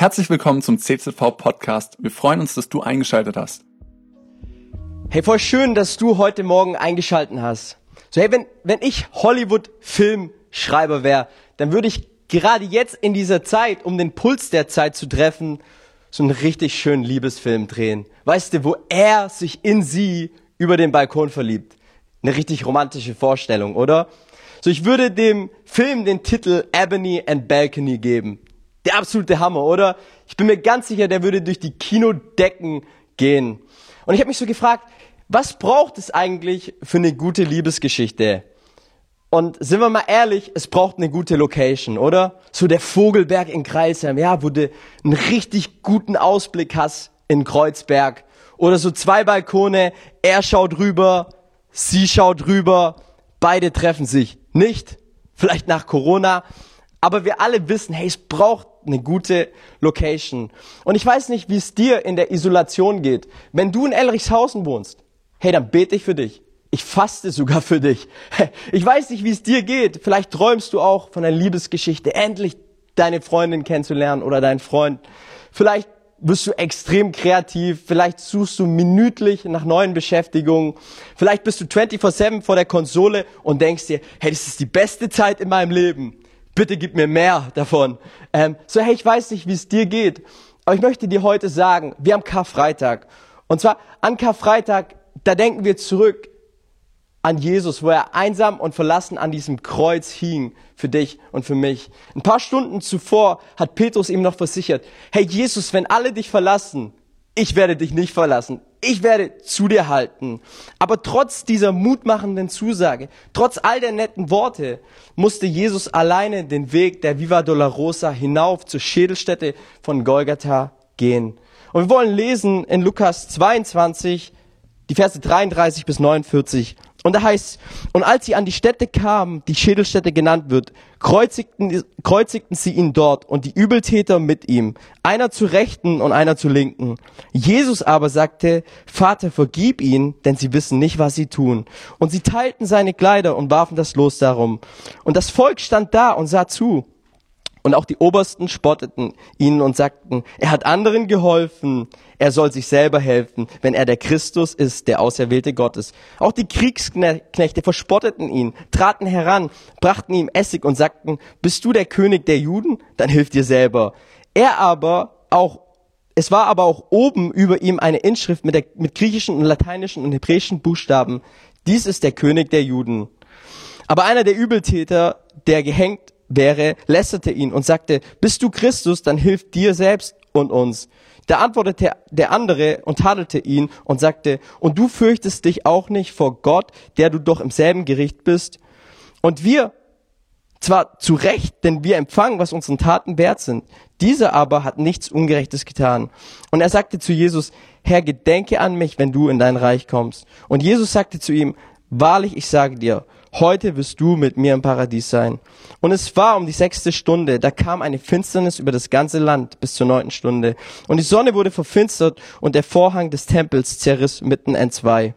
Herzlich willkommen zum CZV Podcast. Wir freuen uns, dass du eingeschaltet hast. Hey, voll schön, dass du heute Morgen eingeschalten hast. So, hey, wenn, wenn ich Hollywood-Filmschreiber wäre, dann würde ich gerade jetzt in dieser Zeit, um den Puls der Zeit zu treffen, so einen richtig schönen Liebesfilm drehen. Weißt du, wo er sich in sie über den Balkon verliebt. Eine richtig romantische Vorstellung, oder? So, ich würde dem Film den Titel Ebony and Balcony geben. Der absolute Hammer, oder? Ich bin mir ganz sicher, der würde durch die Kinodecken gehen. Und ich habe mich so gefragt, was braucht es eigentlich für eine gute Liebesgeschichte? Und sind wir mal ehrlich, es braucht eine gute Location, oder? So der Vogelberg in Kreisheim, ja, wo du einen richtig guten Ausblick hast in Kreuzberg. Oder so zwei Balkone, er schaut rüber, sie schaut rüber, beide treffen sich. Nicht, vielleicht nach Corona, aber wir alle wissen, hey, es braucht eine gute Location. Und ich weiß nicht, wie es dir in der Isolation geht. Wenn du in Elrichshausen wohnst, hey, dann bete ich für dich. Ich faste sogar für dich. Ich weiß nicht, wie es dir geht. Vielleicht träumst du auch von einer Liebesgeschichte, endlich deine Freundin kennenzulernen oder deinen Freund. Vielleicht wirst du extrem kreativ, vielleicht suchst du minütlich nach neuen Beschäftigungen, vielleicht bist du 24-7 vor der Konsole und denkst dir, hey, das ist die beste Zeit in meinem Leben bitte gib mir mehr davon. Ähm, so, hey, ich weiß nicht, wie es dir geht, aber ich möchte dir heute sagen, wir haben Karfreitag. Und zwar an Karfreitag, da denken wir zurück an Jesus, wo er einsam und verlassen an diesem Kreuz hing für dich und für mich. Ein paar Stunden zuvor hat Petrus ihm noch versichert, hey Jesus, wenn alle dich verlassen, ich werde dich nicht verlassen ich werde zu dir halten. Aber trotz dieser mutmachenden Zusage, trotz all der netten Worte, musste Jesus alleine den Weg der Viva Dolorosa hinauf zur Schädelstätte von Golgatha gehen. Und wir wollen lesen in Lukas 22, die Verse 33 bis 49. Und da heißt, und als sie an die Stätte kamen, die Schädelstätte genannt wird, kreuzigten, kreuzigten sie ihn dort und die Übeltäter mit ihm, einer zu Rechten und einer zu Linken. Jesus aber sagte, Vater, vergib ihnen, denn sie wissen nicht, was sie tun. Und sie teilten seine Kleider und warfen das Los darum. Und das Volk stand da und sah zu. Und auch die Obersten spotteten ihnen und sagten, er hat anderen geholfen, er soll sich selber helfen, wenn er der Christus ist, der Auserwählte Gottes. Auch die Kriegsknechte verspotteten ihn, traten heran, brachten ihm Essig und sagten, bist du der König der Juden? Dann hilf dir selber. Er aber auch es war aber auch oben über ihm eine Inschrift mit, der, mit griechischen und lateinischen und hebräischen Buchstaben. Dies ist der König der Juden. Aber einer der Übeltäter, der gehängt wäre, lästerte ihn und sagte, bist du Christus, dann hilf dir selbst und uns. Da antwortete der andere und tadelte ihn und sagte, und du fürchtest dich auch nicht vor Gott, der du doch im selben Gericht bist? Und wir, zwar zu Recht, denn wir empfangen, was unseren Taten wert sind. Dieser aber hat nichts Ungerechtes getan. Und er sagte zu Jesus, Herr, gedenke an mich, wenn du in dein Reich kommst. Und Jesus sagte zu ihm, wahrlich, ich sage dir, heute wirst du mit mir im Paradies sein. Und es war um die sechste Stunde, da kam eine Finsternis über das ganze Land bis zur neunten Stunde. Und die Sonne wurde verfinstert und der Vorhang des Tempels zerriss mitten entzwei.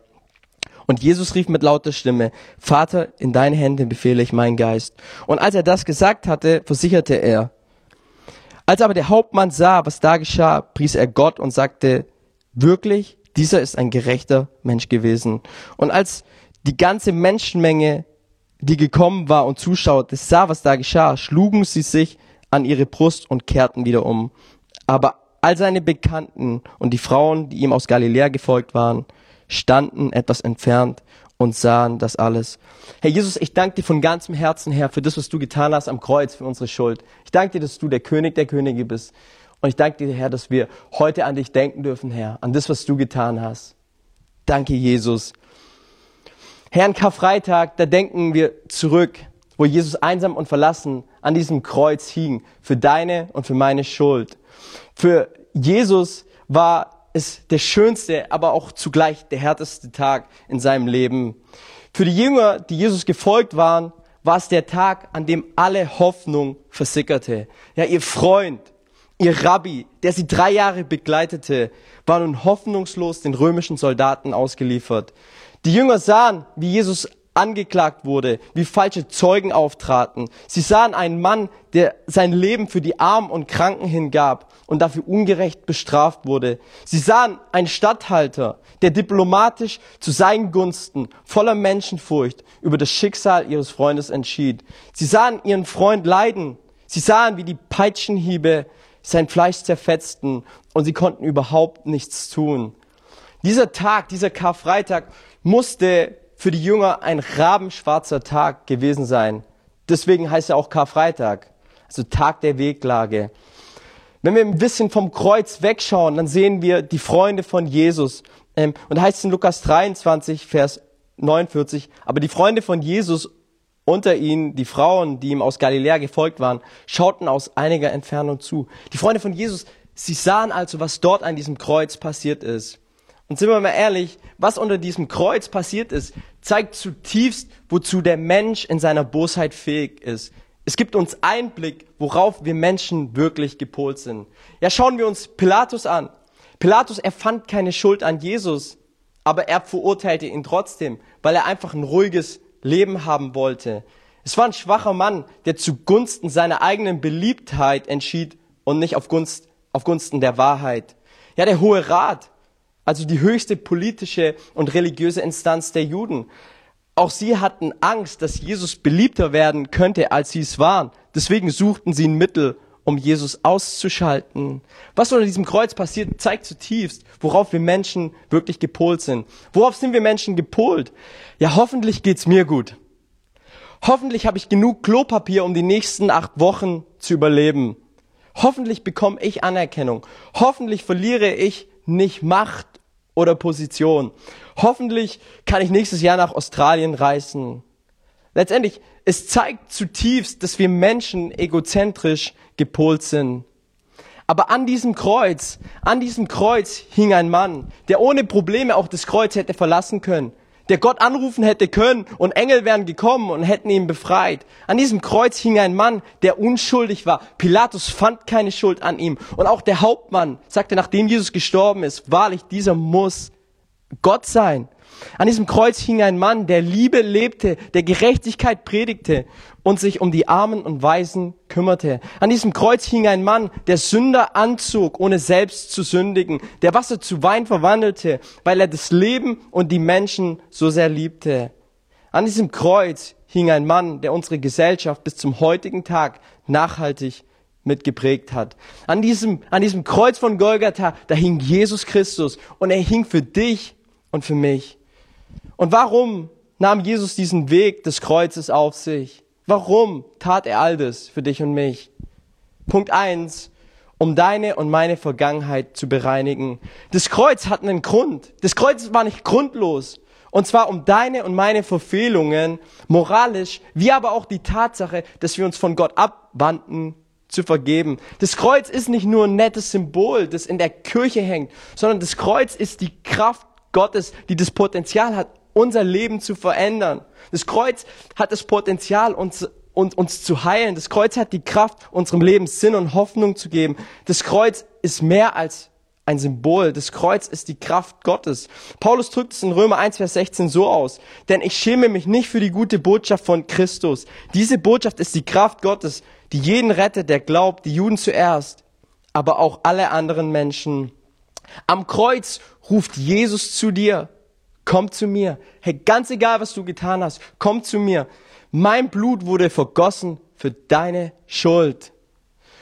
Und Jesus rief mit lauter Stimme, Vater, in deine Hände befehle ich meinen Geist. Und als er das gesagt hatte, versicherte er. Als aber der Hauptmann sah, was da geschah, pries er Gott und sagte, wirklich, dieser ist ein gerechter Mensch gewesen. Und als die ganze Menschenmenge, die gekommen war und zuschaute, sah, was da geschah, schlugen sie sich an ihre Brust und kehrten wieder um. Aber all seine Bekannten und die Frauen, die ihm aus Galiläa gefolgt waren, standen etwas entfernt und sahen das alles. Herr Jesus, ich danke dir von ganzem Herzen, Herr, für das, was du getan hast am Kreuz für unsere Schuld. Ich danke dir, dass du der König der Könige bist. Und ich danke dir, Herr, dass wir heute an dich denken dürfen, Herr, an das, was du getan hast. Danke, Jesus. Herrn Karfreitag, da denken wir zurück, wo Jesus einsam und verlassen an diesem Kreuz hing, für deine und für meine Schuld. Für Jesus war es der schönste, aber auch zugleich der härteste Tag in seinem Leben. Für die Jünger, die Jesus gefolgt waren, war es der Tag, an dem alle Hoffnung versickerte. Ja, ihr Freund, ihr Rabbi, der sie drei Jahre begleitete, war nun hoffnungslos den römischen Soldaten ausgeliefert. Die Jünger sahen, wie Jesus angeklagt wurde, wie falsche Zeugen auftraten. Sie sahen einen Mann, der sein Leben für die Armen und Kranken hingab und dafür ungerecht bestraft wurde. Sie sahen einen Statthalter, der diplomatisch zu seinen Gunsten voller Menschenfurcht über das Schicksal ihres Freundes entschied. Sie sahen ihren Freund leiden. Sie sahen, wie die Peitschenhiebe sein Fleisch zerfetzten und sie konnten überhaupt nichts tun. Dieser Tag, dieser Karfreitag musste für die Jünger ein rabenschwarzer Tag gewesen sein. Deswegen heißt er auch Karfreitag, also Tag der Weglage. Wenn wir ein bisschen vom Kreuz wegschauen, dann sehen wir die Freunde von Jesus. Ähm, und da heißt es in Lukas 23, Vers 49, aber die Freunde von Jesus unter ihnen, die Frauen, die ihm aus Galiläa gefolgt waren, schauten aus einiger Entfernung zu. Die Freunde von Jesus, sie sahen also, was dort an diesem Kreuz passiert ist. Und sind wir mal ehrlich, was unter diesem Kreuz passiert ist, zeigt zutiefst, wozu der Mensch in seiner Bosheit fähig ist. Es gibt uns Einblick, worauf wir Menschen wirklich gepolt sind. Ja, schauen wir uns Pilatus an. Pilatus, er fand keine Schuld an Jesus, aber er verurteilte ihn trotzdem, weil er einfach ein ruhiges Leben haben wollte. Es war ein schwacher Mann, der zugunsten seiner eigenen Beliebtheit entschied und nicht auf, Gunst, auf Gunsten der Wahrheit. Ja, der Hohe Rat, also die höchste politische und religiöse Instanz der Juden. Auch sie hatten Angst, dass Jesus beliebter werden könnte, als sie es waren. Deswegen suchten sie ein Mittel, um Jesus auszuschalten. Was unter diesem Kreuz passiert, zeigt zutiefst, worauf wir Menschen wirklich gepolt sind. Worauf sind wir Menschen gepolt? Ja, hoffentlich geht's mir gut. Hoffentlich habe ich genug Klopapier, um die nächsten acht Wochen zu überleben. Hoffentlich bekomme ich Anerkennung. Hoffentlich verliere ich nicht Macht oder Position. Hoffentlich kann ich nächstes Jahr nach Australien reisen. Letztendlich, es zeigt zutiefst, dass wir Menschen egozentrisch gepolt sind. Aber an diesem Kreuz, an diesem Kreuz hing ein Mann, der ohne Probleme auch das Kreuz hätte verlassen können der Gott anrufen hätte können und Engel wären gekommen und hätten ihn befreit. An diesem Kreuz hing ein Mann, der unschuldig war. Pilatus fand keine Schuld an ihm. Und auch der Hauptmann sagte, nachdem Jesus gestorben ist, wahrlich, dieser muss Gott sein. An diesem Kreuz hing ein Mann, der Liebe lebte, der Gerechtigkeit predigte und sich um die Armen und Weisen kümmerte. An diesem Kreuz hing ein Mann, der Sünder anzog, ohne selbst zu sündigen, der Wasser zu Wein verwandelte, weil er das Leben und die Menschen so sehr liebte. An diesem Kreuz hing ein Mann, der unsere Gesellschaft bis zum heutigen Tag nachhaltig mitgeprägt hat. An diesem, an diesem Kreuz von Golgatha, da hing Jesus Christus und er hing für dich und für mich. Und warum nahm Jesus diesen Weg des Kreuzes auf sich? Warum tat er all das für dich und mich? Punkt eins: um deine und meine Vergangenheit zu bereinigen. Das Kreuz hat einen Grund. Das Kreuz war nicht grundlos. Und zwar um deine und meine Verfehlungen, moralisch, wie aber auch die Tatsache, dass wir uns von Gott abwandten, zu vergeben. Das Kreuz ist nicht nur ein nettes Symbol, das in der Kirche hängt, sondern das Kreuz ist die Kraft Gottes, die das Potenzial hat, unser Leben zu verändern. Das Kreuz hat das Potenzial, uns, uns, uns zu heilen. Das Kreuz hat die Kraft, unserem Leben Sinn und Hoffnung zu geben. Das Kreuz ist mehr als ein Symbol. Das Kreuz ist die Kraft Gottes. Paulus drückt es in Römer 1, Vers 16 so aus. Denn ich schäme mich nicht für die gute Botschaft von Christus. Diese Botschaft ist die Kraft Gottes, die jeden rettet, der glaubt, die Juden zuerst, aber auch alle anderen Menschen. Am Kreuz ruft Jesus zu dir. Komm zu mir. Hey, ganz egal, was du getan hast, komm zu mir. Mein Blut wurde vergossen für deine Schuld.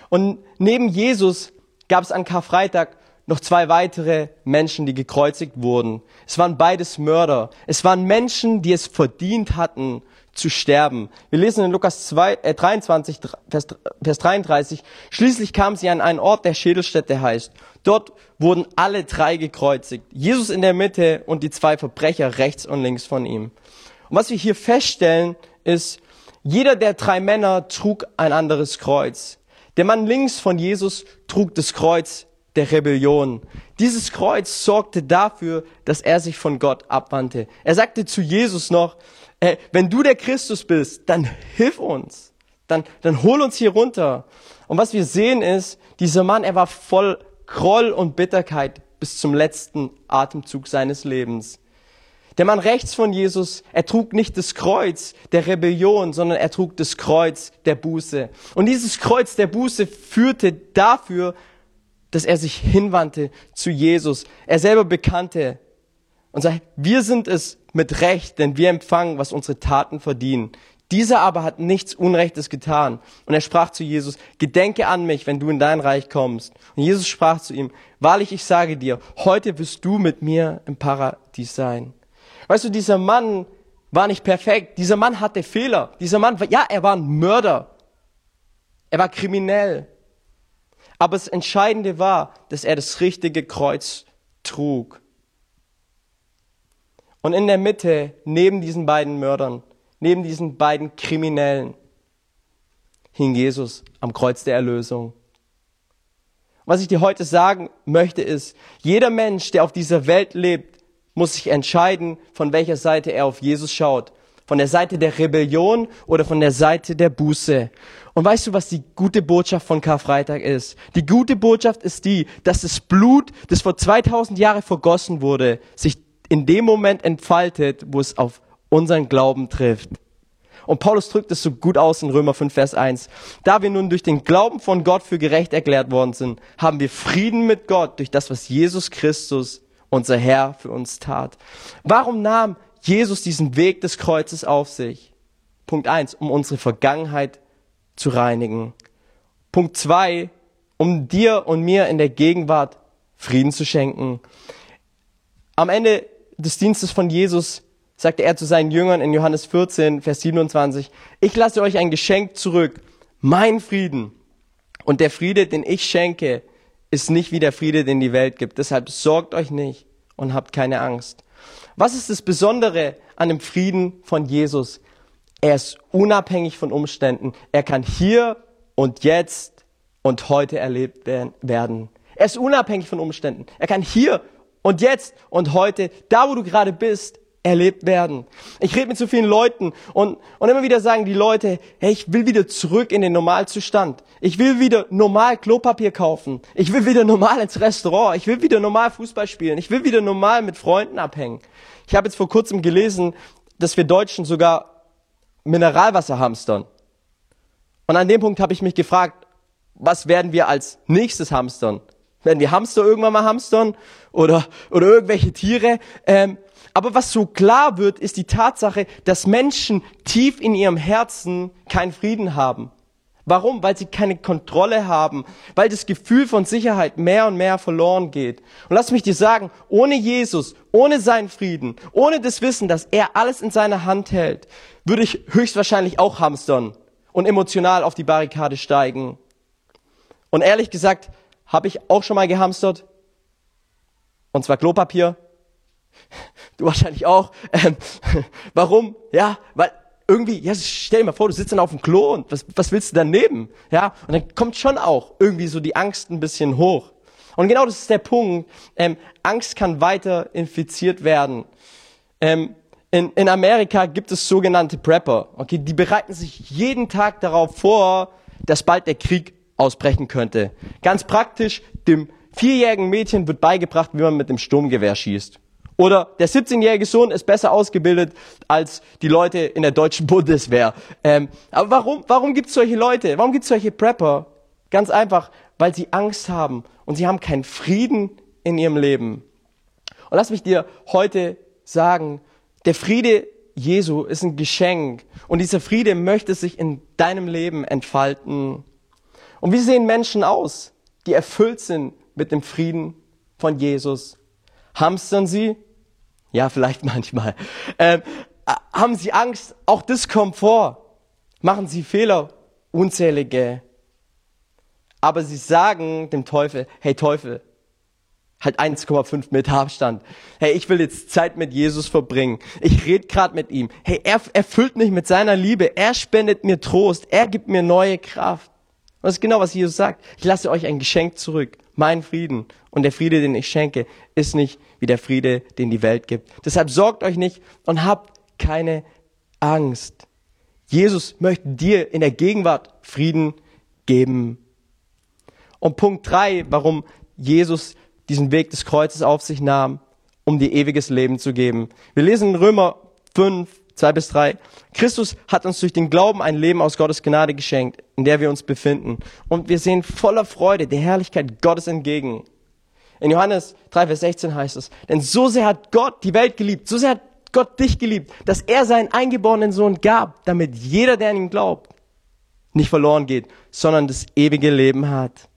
Und neben Jesus gab es an Karfreitag noch zwei weitere Menschen, die gekreuzigt wurden. Es waren beides Mörder. Es waren Menschen, die es verdient hatten zu sterben. Wir lesen in Lukas 2, äh, 23, Vers, Vers 33, schließlich kamen sie an einen Ort, der Schädelstätte heißt. Dort wurden alle drei gekreuzigt. Jesus in der Mitte und die zwei Verbrecher rechts und links von ihm. Und was wir hier feststellen, ist, jeder der drei Männer trug ein anderes Kreuz. Der Mann links von Jesus trug das Kreuz der Rebellion. Dieses Kreuz sorgte dafür, dass er sich von Gott abwandte. Er sagte zu Jesus noch, äh, wenn du der Christus bist, dann hilf uns. Dann, dann hol uns hier runter. Und was wir sehen ist, dieser Mann, er war voll Groll und Bitterkeit bis zum letzten Atemzug seines Lebens. Der Mann rechts von Jesus, er trug nicht das Kreuz der Rebellion, sondern er trug das Kreuz der Buße. Und dieses Kreuz der Buße führte dafür, dass er sich hinwandte zu Jesus. Er selber bekannte und sagt, wir sind es mit Recht, denn wir empfangen, was unsere Taten verdienen. Dieser aber hat nichts Unrechtes getan. Und er sprach zu Jesus, Gedenke an mich, wenn du in dein Reich kommst. Und Jesus sprach zu ihm, Wahrlich, ich sage dir, heute wirst du mit mir im Paradies sein. Weißt du, dieser Mann war nicht perfekt. Dieser Mann hatte Fehler. Dieser Mann, ja, er war ein Mörder. Er war kriminell. Aber das Entscheidende war, dass er das richtige Kreuz trug. Und in der Mitte, neben diesen beiden Mördern, neben diesen beiden Kriminellen, hing Jesus am Kreuz der Erlösung. Was ich dir heute sagen möchte ist, jeder Mensch, der auf dieser Welt lebt, muss sich entscheiden, von welcher Seite er auf Jesus schaut. Von der Seite der Rebellion oder von der Seite der Buße. Und weißt du, was die gute Botschaft von Karfreitag ist? Die gute Botschaft ist die, dass das Blut, das vor 2000 Jahren vergossen wurde, sich in dem Moment entfaltet, wo es auf unseren Glauben trifft. Und Paulus drückt es so gut aus in Römer 5, Vers 1. Da wir nun durch den Glauben von Gott für gerecht erklärt worden sind, haben wir Frieden mit Gott durch das, was Jesus Christus, unser Herr, für uns tat. Warum nahm Jesus diesen Weg des Kreuzes auf sich? Punkt 1, um unsere Vergangenheit zu reinigen. Punkt 2, um dir und mir in der Gegenwart Frieden zu schenken. Am Ende des Dienstes von Jesus sagte er zu seinen Jüngern in Johannes 14, Vers 27, ich lasse euch ein Geschenk zurück, mein Frieden. Und der Friede, den ich schenke, ist nicht wie der Friede, den die Welt gibt. Deshalb sorgt euch nicht und habt keine Angst. Was ist das Besondere an dem Frieden von Jesus? Er ist unabhängig von Umständen. Er kann hier und jetzt und heute erlebt werden. Er ist unabhängig von Umständen. Er kann hier und jetzt und heute, da wo du gerade bist, erlebt werden. Ich rede mit so vielen Leuten und, und immer wieder sagen die Leute, hey, ich will wieder zurück in den Normalzustand. Ich will wieder normal Klopapier kaufen. Ich will wieder normal ins Restaurant. Ich will wieder normal Fußball spielen. Ich will wieder normal mit Freunden abhängen. Ich habe jetzt vor kurzem gelesen, dass wir Deutschen sogar Mineralwasser hamstern. Und an dem Punkt habe ich mich gefragt, was werden wir als nächstes hamstern? Werden wir Hamster irgendwann mal hamstern oder, oder irgendwelche Tiere? Ähm, aber was so klar wird, ist die Tatsache, dass Menschen tief in ihrem Herzen keinen Frieden haben. Warum? Weil sie keine Kontrolle haben, weil das Gefühl von Sicherheit mehr und mehr verloren geht. Und lass mich dir sagen, ohne Jesus, ohne seinen Frieden, ohne das Wissen, dass er alles in seiner Hand hält, würde ich höchstwahrscheinlich auch hamstern und emotional auf die Barrikade steigen. Und ehrlich gesagt, habe ich auch schon mal gehamstert. Und zwar Klopapier. Du wahrscheinlich auch. Ähm, warum? Ja, weil irgendwie, ja, stell dir mal vor, du sitzt dann auf dem Klo und was, was willst du dann nehmen? Ja, und dann kommt schon auch irgendwie so die Angst ein bisschen hoch. Und genau das ist der Punkt. Ähm, Angst kann weiter infiziert werden. Ähm, in, in Amerika gibt es sogenannte Prepper. Okay, die bereiten sich jeden Tag darauf vor, dass bald der Krieg ausbrechen könnte. Ganz praktisch, dem vierjährigen Mädchen wird beigebracht, wie man mit dem Sturmgewehr schießt. Oder der 17-jährige Sohn ist besser ausgebildet als die Leute in der deutschen Bundeswehr. Ähm, aber warum, warum gibt es solche Leute? Warum gibt es solche Prepper? Ganz einfach, weil sie Angst haben und sie haben keinen Frieden in ihrem Leben. Und lass mich dir heute sagen, der Friede Jesu ist ein Geschenk und dieser Friede möchte sich in deinem Leben entfalten. Und wie sehen Menschen aus, die erfüllt sind mit dem Frieden von Jesus? Hamstern sie? Ja, vielleicht manchmal. Ähm, haben sie Angst? Auch vor. Machen sie Fehler? Unzählige. Aber sie sagen dem Teufel, hey Teufel, halt 1,5 Meter Abstand. Hey, ich will jetzt Zeit mit Jesus verbringen. Ich rede gerade mit ihm. Hey, er erfüllt mich mit seiner Liebe. Er spendet mir Trost. Er gibt mir neue Kraft. Und das ist genau, was Jesus sagt. Ich lasse euch ein Geschenk zurück. Mein Frieden. Und der Friede, den ich schenke, ist nicht wie der Friede, den die Welt gibt. Deshalb sorgt euch nicht und habt keine Angst. Jesus möchte dir in der Gegenwart Frieden geben. Und Punkt drei, warum Jesus diesen Weg des Kreuzes auf sich nahm, um dir ewiges Leben zu geben. Wir lesen in Römer 5, 2 bis 3. Christus hat uns durch den Glauben ein Leben aus Gottes Gnade geschenkt, in der wir uns befinden. Und wir sehen voller Freude der Herrlichkeit Gottes entgegen. In Johannes 3, Vers 16 heißt es, denn so sehr hat Gott die Welt geliebt, so sehr hat Gott dich geliebt, dass er seinen eingeborenen Sohn gab, damit jeder, der an ihn glaubt, nicht verloren geht, sondern das ewige Leben hat.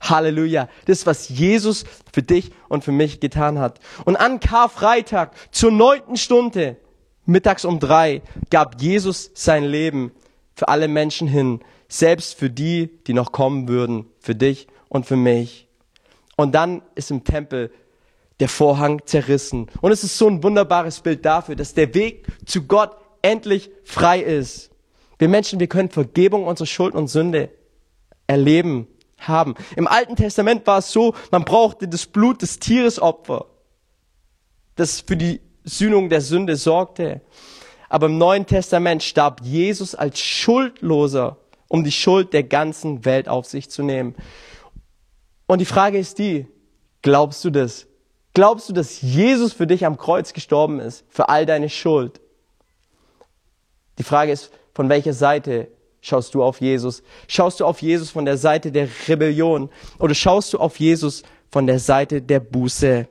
Halleluja. Das was Jesus für dich und für mich getan hat. Und an Karfreitag zur neunten Stunde, mittags um drei, gab Jesus sein Leben für alle Menschen hin, selbst für die, die noch kommen würden, für dich und für mich. Und dann ist im Tempel der Vorhang zerrissen. Und es ist so ein wunderbares Bild dafür, dass der Weg zu Gott endlich frei ist. Wir Menschen, wir können Vergebung unserer Schuld und Sünde erleben, haben. Im Alten Testament war es so, man brauchte das Blut des Tieresopfer, das für die Sühnung der Sünde sorgte. Aber im Neuen Testament starb Jesus als Schuldloser, um die Schuld der ganzen Welt auf sich zu nehmen. Und die Frage ist die, glaubst du das? Glaubst du, dass Jesus für dich am Kreuz gestorben ist, für all deine Schuld? Die Frage ist, von welcher Seite schaust du auf Jesus? Schaust du auf Jesus von der Seite der Rebellion oder schaust du auf Jesus von der Seite der Buße?